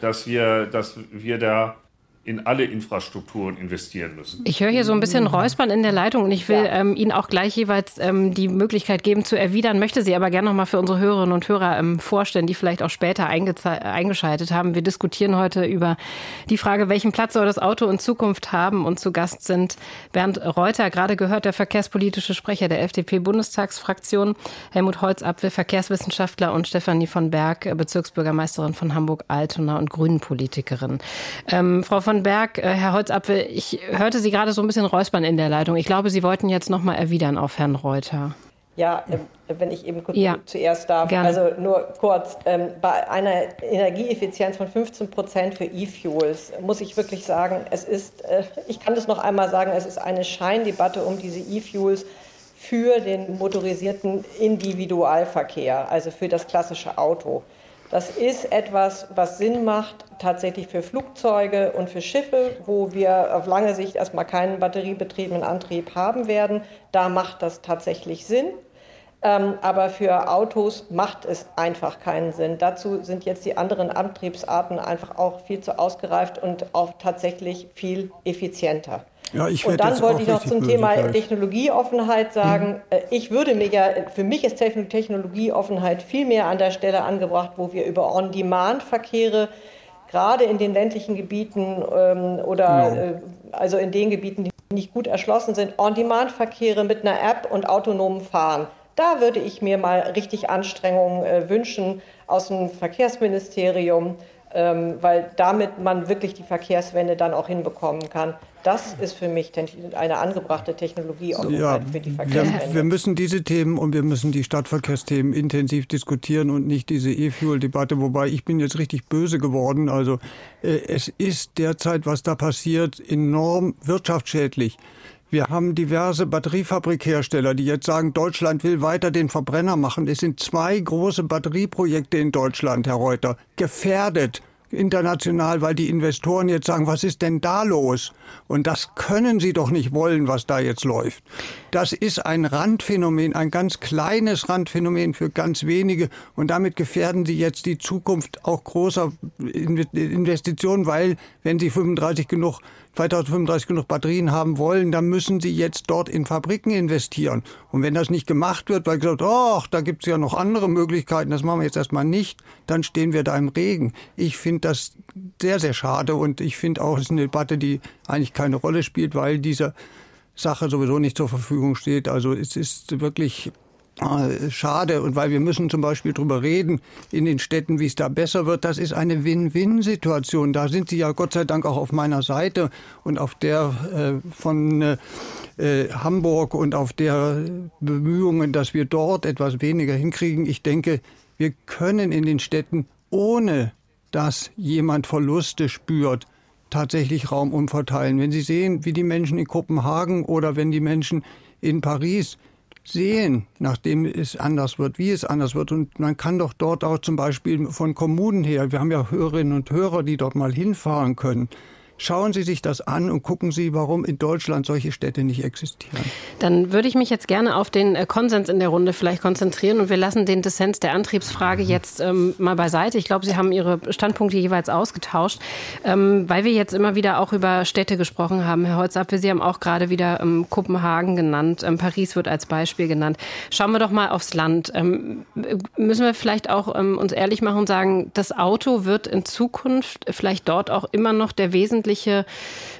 dass wir, dass wir da in alle Infrastrukturen investieren müssen. Ich höre hier so ein bisschen Räuspern in der Leitung und ich will ja. ähm, Ihnen auch gleich jeweils ähm, die Möglichkeit geben zu erwidern, möchte Sie aber gerne noch mal für unsere Hörerinnen und Hörer ähm, vorstellen, die vielleicht auch später eingeschaltet haben. Wir diskutieren heute über die Frage, welchen Platz soll das Auto in Zukunft haben und zu Gast sind Bernd Reuter, gerade gehört der verkehrspolitische Sprecher der FDP-Bundestagsfraktion, Helmut Holzapfel, Verkehrswissenschaftler und Stefanie von Berg, Bezirksbürgermeisterin von Hamburg-Altona und Grünenpolitikerin. Ähm, Frau von von Berg, äh, Herr Holzapfel, ich hörte Sie gerade so ein bisschen räuspern in der Leitung. Ich glaube, Sie wollten jetzt noch mal erwidern auf Herrn Reuter. Ja, äh, wenn ich eben ja, zuerst darf. Gerne. Also nur kurz, ähm, bei einer Energieeffizienz von 15 Prozent für E-Fuels muss ich wirklich sagen, es ist, äh, ich kann das noch einmal sagen, es ist eine Scheindebatte um diese E-Fuels für den motorisierten Individualverkehr, also für das klassische Auto. Das ist etwas, was Sinn macht tatsächlich für Flugzeuge und für Schiffe, wo wir auf lange Sicht erstmal keinen batteriebetriebenen Antrieb haben werden. Da macht das tatsächlich Sinn. Ähm, aber für Autos macht es einfach keinen Sinn. Dazu sind jetzt die anderen Antriebsarten einfach auch viel zu ausgereift und auch tatsächlich viel effizienter. Ja, ich und dann wollte ich noch zum Thema gleich. Technologieoffenheit sagen, mhm. ich würde mir ja, für mich ist Technologieoffenheit viel mehr an der Stelle angebracht, wo wir über On-Demand-Verkehre gerade in den ländlichen Gebieten ähm, oder genau. äh, also in den Gebieten, die nicht gut erschlossen sind, On-Demand-Verkehre mit einer App und autonomem Fahren. Da würde ich mir mal richtig Anstrengungen äh, wünschen aus dem Verkehrsministerium, weil damit man wirklich die Verkehrswende dann auch hinbekommen kann. Das ist für mich eine angebrachte Technologie ja, für die Verkehrswende. Wir, wir, müssen diese Themen und wir müssen die Stadtverkehrsthemen intensiv diskutieren und nicht diese E-Fuel-Debatte. Wobei ich bin jetzt richtig böse geworden. Also äh, es ist derzeit, was da passiert, enorm wirtschaftsschädlich. Wir haben diverse Batteriefabrikhersteller, die jetzt sagen, Deutschland will weiter den Verbrenner machen. Es sind zwei große Batterieprojekte in Deutschland, Herr Reuter, gefährdet international, weil die Investoren jetzt sagen, was ist denn da los? Und das können sie doch nicht wollen, was da jetzt läuft. Das ist ein Randphänomen, ein ganz kleines Randphänomen für ganz wenige. Und damit gefährden sie jetzt die Zukunft auch großer Investitionen, weil wenn sie 35 genug 2035 genug Batterien haben wollen, dann müssen sie jetzt dort in Fabriken investieren. Und wenn das nicht gemacht wird, weil gesagt, oh, da gibt es ja noch andere Möglichkeiten, das machen wir jetzt erstmal nicht, dann stehen wir da im Regen. Ich finde das sehr, sehr schade und ich finde auch, es ist eine Debatte, die eigentlich keine Rolle spielt, weil diese Sache sowieso nicht zur Verfügung steht. Also es ist wirklich äh, schade und weil wir müssen zum Beispiel darüber reden in den Städten, wie es da besser wird. Das ist eine Win-Win-Situation. Da sind Sie ja Gott sei Dank auch auf meiner Seite und auf der äh, von äh, Hamburg und auf der Bemühungen, dass wir dort etwas weniger hinkriegen. Ich denke, wir können in den Städten, ohne dass jemand Verluste spürt, tatsächlich Raum umverteilen. Wenn Sie sehen, wie die Menschen in Kopenhagen oder wenn die Menschen in Paris sehen, nachdem es anders wird, wie es anders wird. Und man kann doch dort auch zum Beispiel von Kommunen her, wir haben ja Hörerinnen und Hörer, die dort mal hinfahren können, Schauen Sie sich das an und gucken Sie, warum in Deutschland solche Städte nicht existieren. Dann würde ich mich jetzt gerne auf den äh, Konsens in der Runde vielleicht konzentrieren und wir lassen den Dissens der Antriebsfrage jetzt ähm, mal beiseite. Ich glaube, Sie haben Ihre Standpunkte jeweils ausgetauscht, ähm, weil wir jetzt immer wieder auch über Städte gesprochen haben. Herr Holzapfel, Sie haben auch gerade wieder ähm, Kopenhagen genannt. Ähm, Paris wird als Beispiel genannt. Schauen wir doch mal aufs Land. Ähm, müssen wir vielleicht auch ähm, uns ehrlich machen und sagen, das Auto wird in Zukunft vielleicht dort auch immer noch der wesentliche wesentliche,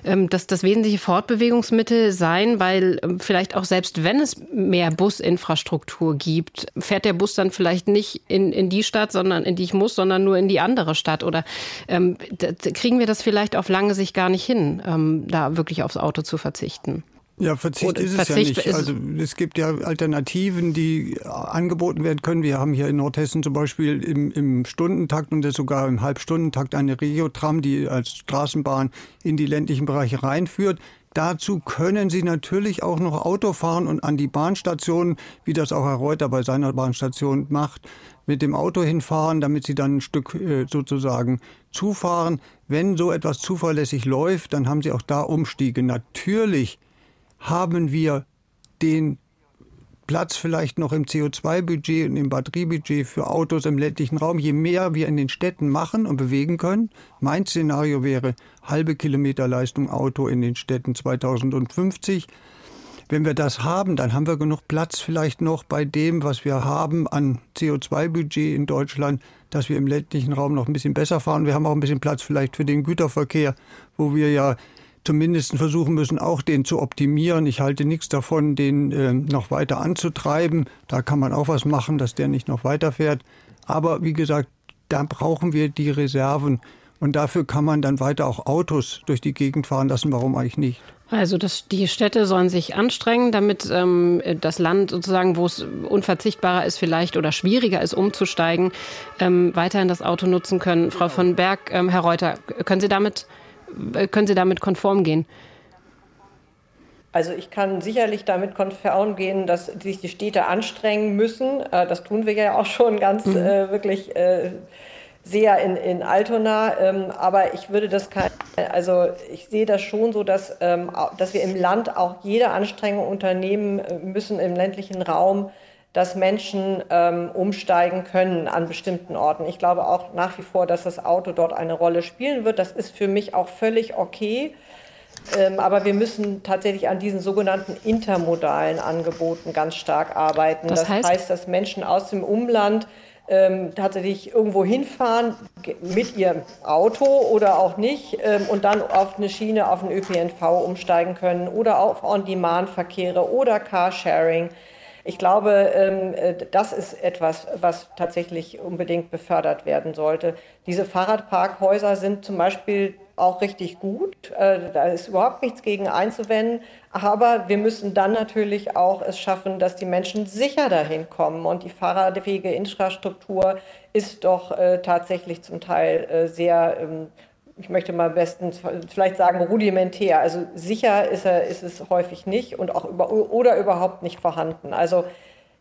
ähm, das, das wesentliche Fortbewegungsmittel sein, weil ähm, vielleicht auch selbst wenn es mehr Businfrastruktur gibt, fährt der Bus dann vielleicht nicht in, in die Stadt, sondern in die ich muss, sondern nur in die andere Stadt. Oder ähm, kriegen wir das vielleicht auf lange Sicht gar nicht hin, ähm, da wirklich aufs Auto zu verzichten? Ja, Verzicht ist es Verzicht ja nicht. Also es gibt ja Alternativen, die angeboten werden können. Wir haben hier in Nordhessen zum Beispiel im, im Stundentakt und sogar im Halbstundentakt eine Regiotram, die als Straßenbahn in die ländlichen Bereiche reinführt. Dazu können Sie natürlich auch noch Auto fahren und an die Bahnstationen, wie das auch Herr Reuter bei seiner Bahnstation macht, mit dem Auto hinfahren, damit Sie dann ein Stück äh, sozusagen zufahren. Wenn so etwas zuverlässig läuft, dann haben Sie auch da Umstiege. Natürlich haben wir den Platz vielleicht noch im CO2-Budget und im Batteriebudget für Autos im ländlichen Raum. Je mehr wir in den Städten machen und bewegen können, mein Szenario wäre halbe Kilometerleistung Auto in den Städten 2050. Wenn wir das haben, dann haben wir genug Platz vielleicht noch bei dem, was wir haben an CO2-Budget in Deutschland, dass wir im ländlichen Raum noch ein bisschen besser fahren. Wir haben auch ein bisschen Platz vielleicht für den Güterverkehr, wo wir ja zumindest versuchen müssen, auch den zu optimieren. Ich halte nichts davon, den äh, noch weiter anzutreiben. Da kann man auch was machen, dass der nicht noch weiterfährt. Aber wie gesagt, da brauchen wir die Reserven. Und dafür kann man dann weiter auch Autos durch die Gegend fahren lassen. Warum eigentlich nicht? Also das, die Städte sollen sich anstrengen, damit ähm, das Land sozusagen, wo es unverzichtbarer ist vielleicht oder schwieriger ist, umzusteigen, ähm, weiterhin das Auto nutzen können. Frau von Berg, ähm, Herr Reuter, können Sie damit können Sie damit konform gehen? Also ich kann sicherlich damit konform gehen, dass sich die Städte anstrengen müssen. Äh, das tun wir ja auch schon ganz mhm. äh, wirklich äh, sehr in, in Altona. Ähm, aber ich würde das kein, also ich sehe das schon so, dass, ähm, dass wir im Land auch jede Anstrengung unternehmen äh, müssen im ländlichen Raum, dass Menschen ähm, umsteigen können an bestimmten Orten. Ich glaube auch nach wie vor, dass das Auto dort eine Rolle spielen wird. Das ist für mich auch völlig okay. Ähm, aber wir müssen tatsächlich an diesen sogenannten intermodalen Angeboten ganz stark arbeiten. Das, das heißt? heißt, dass Menschen aus dem Umland ähm, tatsächlich irgendwo hinfahren mit ihrem Auto oder auch nicht ähm, und dann auf eine Schiene, auf den ÖPNV umsteigen können oder auf On-Demand-Verkehre oder Carsharing. Ich glaube, ähm, äh, das ist etwas, was tatsächlich unbedingt befördert werden sollte. Diese Fahrradparkhäuser sind zum Beispiel auch richtig gut. Äh, da ist überhaupt nichts gegen einzuwenden. Aber wir müssen dann natürlich auch es schaffen, dass die Menschen sicher dahin kommen. Und die fahrradfähige Infrastruktur ist doch äh, tatsächlich zum Teil sehr ähm, ich möchte mal bestens vielleicht sagen rudimentär. Also sicher ist, er, ist es häufig nicht und auch über, oder überhaupt nicht vorhanden. Also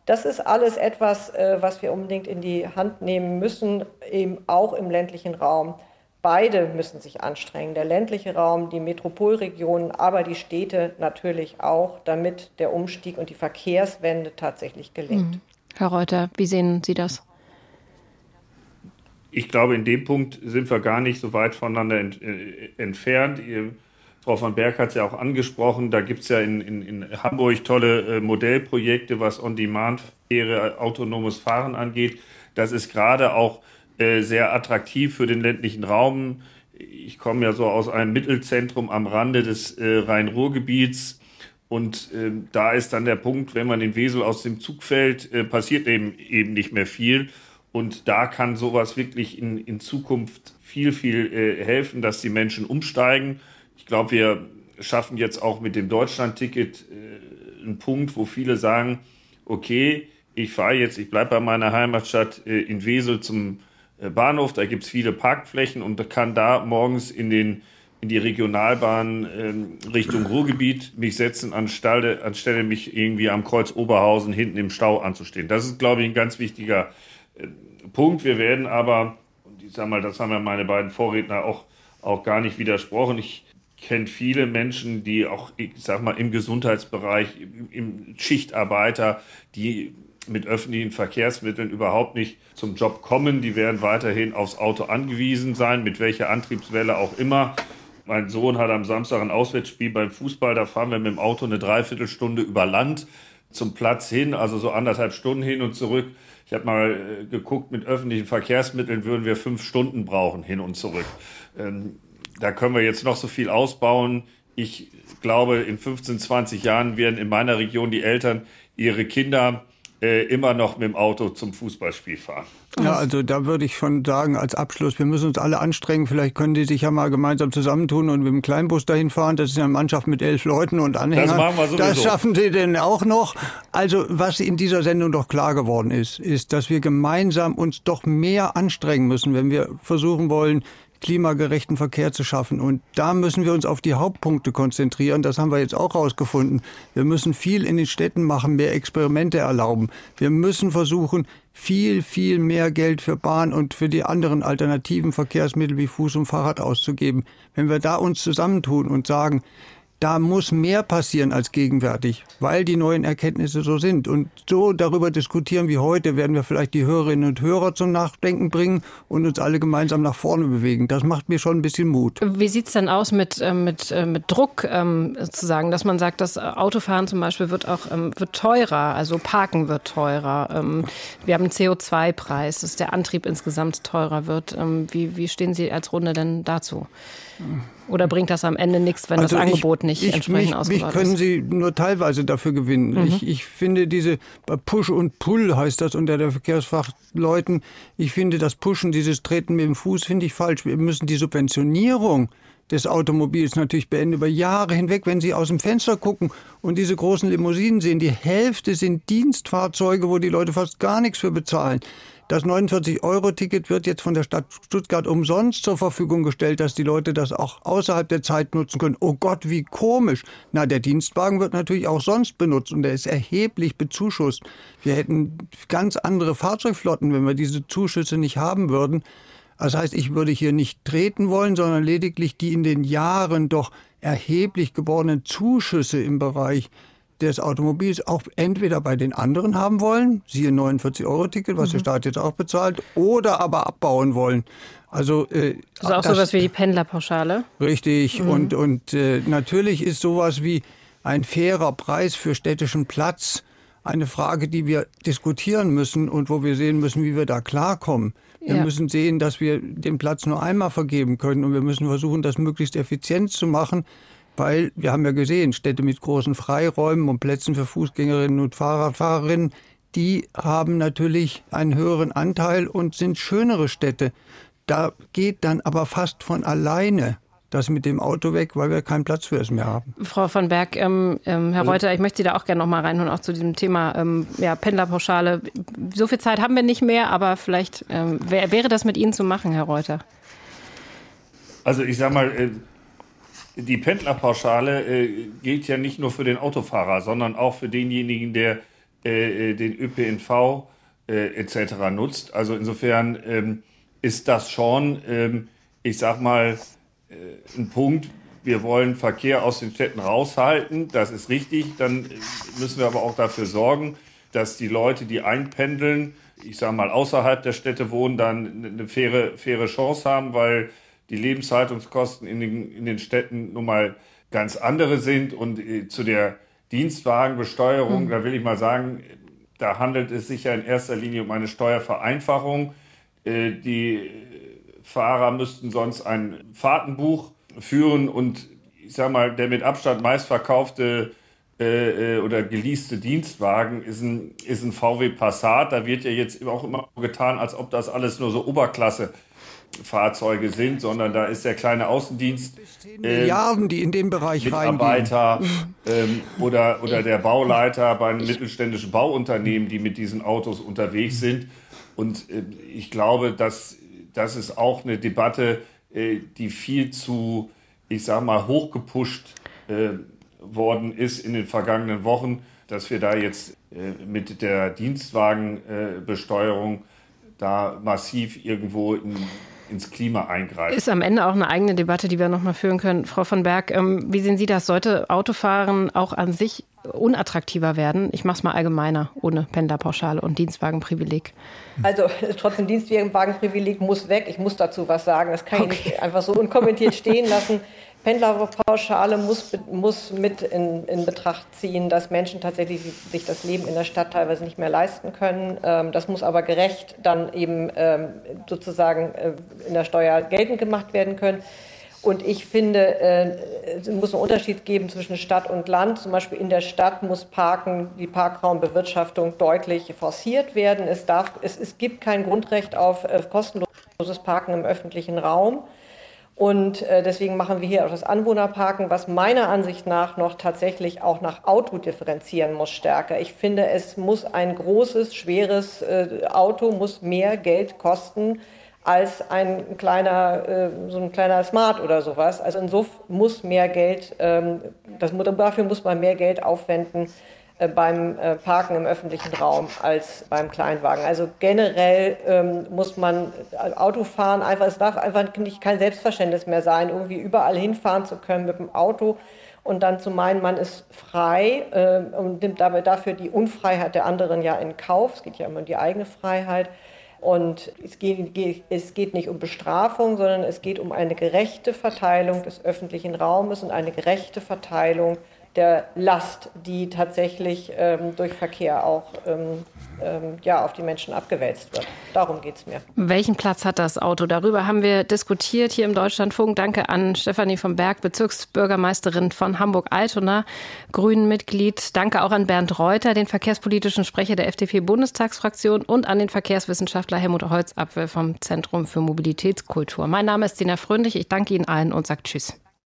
das ist alles etwas, äh, was wir unbedingt in die Hand nehmen müssen, eben auch im ländlichen Raum. Beide müssen sich anstrengen, der ländliche Raum, die Metropolregionen, aber die Städte natürlich auch, damit der Umstieg und die Verkehrswende tatsächlich gelingt. Mhm. Herr Reuter, wie sehen Sie das? Ich glaube, in dem Punkt sind wir gar nicht so weit voneinander ent, äh, entfernt. Ihr, Frau van Berg hat es ja auch angesprochen, da gibt es ja in, in, in, Hamburg tolle äh, Modellprojekte, was On-Demand-Fähre, autonomes Fahren angeht. Das ist gerade auch äh, sehr attraktiv für den ländlichen Raum. Ich komme ja so aus einem Mittelzentrum am Rande des äh, Rhein-Ruhr-Gebiets. Und äh, da ist dann der Punkt, wenn man in Wesel aus dem Zug fällt, äh, passiert eben, eben nicht mehr viel. Und da kann sowas wirklich in, in Zukunft viel, viel äh, helfen, dass die Menschen umsteigen. Ich glaube, wir schaffen jetzt auch mit dem Deutschland-Ticket äh, einen Punkt, wo viele sagen, okay, ich fahre jetzt, ich bleibe bei meiner Heimatstadt äh, in Wesel zum äh, Bahnhof, da gibt es viele Parkflächen und kann da morgens in den in die Regionalbahn äh, Richtung Ruhrgebiet mich setzen, anstelle, anstelle mich irgendwie am Kreuz Oberhausen hinten im Stau anzustehen. Das ist, glaube ich, ein ganz wichtiger äh, Punkt. Wir werden aber, und ich sage mal, das haben ja meine beiden Vorredner auch, auch gar nicht widersprochen. Ich kenne viele Menschen, die auch, ich sag mal, im Gesundheitsbereich, im, im Schichtarbeiter, die mit öffentlichen Verkehrsmitteln überhaupt nicht zum Job kommen. Die werden weiterhin aufs Auto angewiesen sein, mit welcher Antriebswelle auch immer. Mein Sohn hat am Samstag ein Auswärtsspiel beim Fußball. Da fahren wir mit dem Auto eine Dreiviertelstunde über Land zum Platz hin, also so anderthalb Stunden hin und zurück. Ich habe mal äh, geguckt, mit öffentlichen Verkehrsmitteln würden wir fünf Stunden brauchen, hin und zurück. Ähm, da können wir jetzt noch so viel ausbauen. Ich glaube, in 15, 20 Jahren werden in meiner Region die Eltern ihre Kinder äh, immer noch mit dem Auto zum Fußballspiel fahren. Ja, also da würde ich schon sagen, als Abschluss, wir müssen uns alle anstrengen. Vielleicht können die sich ja mal gemeinsam zusammentun und mit dem Kleinbus dahin fahren. Das ist ja eine Mannschaft mit elf Leuten und Anhängern. Das machen wir sowieso. Das schaffen sie denn auch noch. Also was in dieser Sendung doch klar geworden ist, ist, dass wir gemeinsam uns doch mehr anstrengen müssen, wenn wir versuchen wollen, klimagerechten Verkehr zu schaffen. Und da müssen wir uns auf die Hauptpunkte konzentrieren. Das haben wir jetzt auch herausgefunden. Wir müssen viel in den Städten machen, mehr Experimente erlauben. Wir müssen versuchen, viel, viel mehr Geld für Bahn und für die anderen alternativen Verkehrsmittel wie Fuß und Fahrrad auszugeben. Wenn wir da uns zusammentun und sagen, da muss mehr passieren als gegenwärtig, weil die neuen Erkenntnisse so sind. Und so darüber diskutieren wie heute, werden wir vielleicht die Hörerinnen und Hörer zum Nachdenken bringen und uns alle gemeinsam nach vorne bewegen. Das macht mir schon ein bisschen Mut. Wie sieht es denn aus mit, äh, mit, äh, mit Druck, ähm, sozusagen, dass man sagt, das Autofahren zum Beispiel wird auch ähm, wird teurer, also Parken wird teurer. Ähm, wir haben einen CO2-Preis, dass der Antrieb insgesamt teurer wird. Ähm, wie, wie stehen Sie als Runde denn dazu? Oder bringt das am Ende nichts, wenn also das Angebot ich, nicht ich, entsprechend mich, ausgebaut mich können Sie nur teilweise dafür gewinnen. Mhm. Ich, ich finde diese Push und Pull heißt das unter der Verkehrsfachleuten. Ich finde das Pushen, dieses Treten mit dem Fuß, finde ich falsch. Wir müssen die Subventionierung des Automobils natürlich beenden über Jahre hinweg. Wenn Sie aus dem Fenster gucken und diese großen Limousinen sehen, die Hälfte sind Dienstfahrzeuge, wo die Leute fast gar nichts für bezahlen. Das 49-Euro-Ticket wird jetzt von der Stadt Stuttgart umsonst zur Verfügung gestellt, dass die Leute das auch außerhalb der Zeit nutzen können. Oh Gott, wie komisch. Na, der Dienstwagen wird natürlich auch sonst benutzt und der ist erheblich bezuschusst. Wir hätten ganz andere Fahrzeugflotten, wenn wir diese Zuschüsse nicht haben würden. Das heißt, ich würde hier nicht treten wollen, sondern lediglich die in den Jahren doch erheblich gewordenen Zuschüsse im Bereich des Automobils auch entweder bei den anderen haben wollen, siehe 49-Euro-Ticket, was mhm. der Staat jetzt auch bezahlt, oder aber abbauen wollen. Also, äh, also auch das, sowas wie die Pendlerpauschale? Richtig. Mhm. Und, und äh, natürlich ist sowas wie ein fairer Preis für städtischen Platz eine Frage, die wir diskutieren müssen und wo wir sehen müssen, wie wir da klarkommen. Wir ja. müssen sehen, dass wir den Platz nur einmal vergeben können und wir müssen versuchen, das möglichst effizient zu machen. Weil wir haben ja gesehen, Städte mit großen Freiräumen und Plätzen für Fußgängerinnen und Fahrradfahrerinnen, die haben natürlich einen höheren Anteil und sind schönere Städte. Da geht dann aber fast von alleine das mit dem Auto weg, weil wir keinen Platz für es mehr haben. Frau von Berg, ähm, ähm, Herr also, Reuter, ich möchte Sie da auch gerne noch mal reinholen, auch zu diesem Thema ähm, ja, Pendlerpauschale. So viel Zeit haben wir nicht mehr, aber vielleicht ähm, wär, wäre das mit Ihnen zu machen, Herr Reuter. Also ich sag mal, äh, die Pendlerpauschale äh, gilt ja nicht nur für den Autofahrer, sondern auch für denjenigen, der äh, den ÖPNV etc. nutzt. Also insofern ähm, ist das schon, ähm, ich sag mal, ein Punkt. Wir wollen Verkehr aus den Städten raushalten, das ist richtig. Dann müssen wir aber auch dafür sorgen, dass die Leute, die einpendeln, ich sage mal, außerhalb der Städte wohnen, dann eine faire, faire Chance haben, weil die Lebenshaltungskosten in den, in den Städten nun mal ganz andere sind. Und äh, zu der Dienstwagenbesteuerung, mhm. da will ich mal sagen, da handelt es sich ja in erster Linie um eine Steuervereinfachung. Äh, die Fahrer müssten sonst ein Fahrtenbuch führen und ich sage mal, der mit Abstand meistverkaufte äh, oder geleaste Dienstwagen ist ein, ist ein VW Passat. Da wird ja jetzt auch immer getan, als ob das alles nur so Oberklasse Fahrzeuge sind, sondern da ist der kleine Außendienst. Äh, Milliarden, die in den Bereich Mitarbeiter ähm, oder, oder der Bauleiter bei einem mittelständischen Bauunternehmen, die mit diesen Autos unterwegs sind. Und äh, ich glaube, dass das ist auch eine Debatte, äh, die viel zu, ich sag mal, hochgepusht äh, worden ist in den vergangenen Wochen, dass wir da jetzt äh, mit der Dienstwagenbesteuerung da massiv irgendwo in, ins Klima eingreifen. Ist am Ende auch eine eigene Debatte, die wir noch mal führen können. Frau von Berg, ähm, wie sehen Sie das? Sollte Autofahren auch an sich unattraktiver werden? Ich mache es mal allgemeiner, ohne Pendlerpauschale und Dienstwagenprivileg. Also trotzdem Dienstwagenprivileg muss weg. Ich muss dazu was sagen. Das kann okay. ich nicht einfach so unkommentiert stehen lassen. Pendlerpauschale muss, muss mit in, in, Betracht ziehen, dass Menschen tatsächlich sich das Leben in der Stadt teilweise nicht mehr leisten können. Ähm, das muss aber gerecht dann eben ähm, sozusagen äh, in der Steuer geltend gemacht werden können. Und ich finde, äh, es muss einen Unterschied geben zwischen Stadt und Land. Zum Beispiel in der Stadt muss Parken, die Parkraumbewirtschaftung deutlich forciert werden. Es, darf, es, es gibt kein Grundrecht auf äh, kostenloses Parken im öffentlichen Raum. Und äh, deswegen machen wir hier auch das Anwohnerparken, was meiner Ansicht nach noch tatsächlich auch nach Auto differenzieren muss stärker. Ich finde, es muss ein großes, schweres äh, Auto muss mehr Geld kosten als ein kleiner, äh, so ein kleiner Smart oder sowas. Also insofern muss mehr Geld, ähm, das, dafür muss man mehr Geld aufwenden beim äh, Parken im öffentlichen Raum als beim Kleinwagen. Also generell ähm, muss man äh, Autofahren einfach, es darf einfach nicht kein Selbstverständnis mehr sein, irgendwie überall hinfahren zu können mit dem Auto und dann zu meinen, man ist frei äh, und nimmt dabei dafür die Unfreiheit der anderen ja in Kauf. Es geht ja immer um die eigene Freiheit. Und es geht, es geht, nicht um Bestrafung, sondern es geht um eine gerechte Verteilung des öffentlichen Raumes und eine gerechte Verteilung der Last, die tatsächlich ähm, durch Verkehr auch ähm, ähm, ja, auf die Menschen abgewälzt wird. Darum geht es mir. Welchen Platz hat das Auto? Darüber haben wir diskutiert hier im Deutschlandfunk. Danke an Stefanie vom Berg, Bezirksbürgermeisterin von Hamburg-Altona, Grünen-Mitglied. Danke auch an Bernd Reuter, den verkehrspolitischen Sprecher der FDP-Bundestagsfraktion und an den Verkehrswissenschaftler Helmut Holzapfel vom Zentrum für Mobilitätskultur. Mein Name ist Sina Fröndlich. Ich danke Ihnen allen und sage Tschüss.